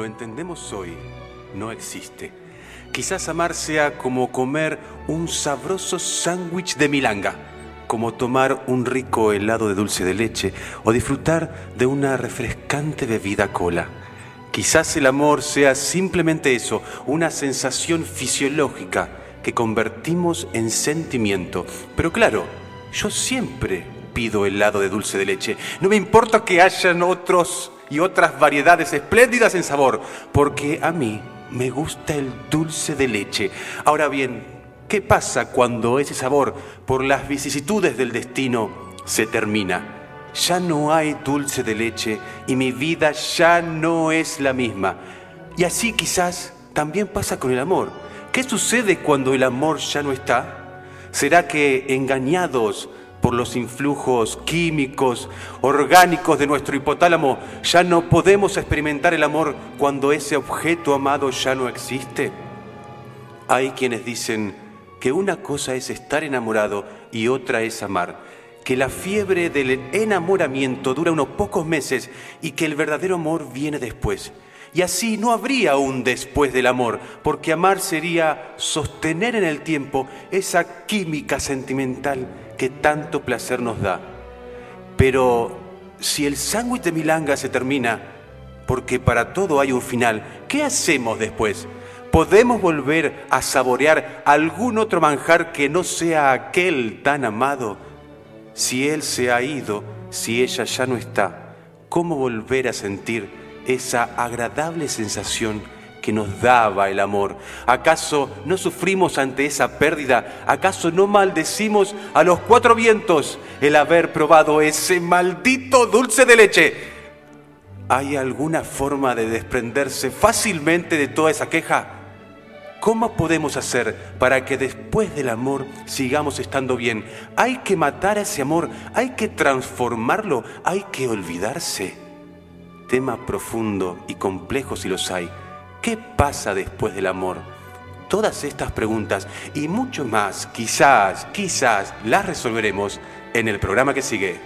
lo entendemos hoy no existe. Quizás amar sea como comer un sabroso sándwich de milanga, como tomar un rico helado de dulce de leche o disfrutar de una refrescante bebida cola. Quizás el amor sea simplemente eso, una sensación fisiológica que convertimos en sentimiento. Pero claro, yo siempre pido helado de dulce de leche. No me importa que hayan otros y otras variedades espléndidas en sabor, porque a mí me gusta el dulce de leche. Ahora bien, ¿qué pasa cuando ese sabor, por las vicisitudes del destino, se termina? Ya no hay dulce de leche y mi vida ya no es la misma. Y así quizás también pasa con el amor. ¿Qué sucede cuando el amor ya no está? ¿Será que engañados por los influjos químicos, orgánicos de nuestro hipotálamo, ya no podemos experimentar el amor cuando ese objeto amado ya no existe? Hay quienes dicen que una cosa es estar enamorado y otra es amar, que la fiebre del enamoramiento dura unos pocos meses y que el verdadero amor viene después. Y así no habría un después del amor, porque amar sería sostener en el tiempo esa química sentimental que tanto placer nos da. Pero si el sándwich de milanga se termina, porque para todo hay un final, ¿qué hacemos después? ¿Podemos volver a saborear algún otro manjar que no sea aquel tan amado? Si él se ha ido, si ella ya no está, ¿cómo volver a sentir esa agradable sensación que nos daba el amor? ¿Acaso no sufrimos ante esa pérdida? ¿Acaso no maldecimos a los cuatro vientos el haber probado ese maldito dulce de leche? ¿Hay alguna forma de desprenderse fácilmente de toda esa queja? ¿Cómo podemos hacer para que después del amor sigamos estando bien? Hay que matar a ese amor, hay que transformarlo, hay que olvidarse. Tema profundo y complejo si los hay. ¿Qué pasa después del amor? Todas estas preguntas y mucho más, quizás, quizás, las resolveremos en el programa que sigue.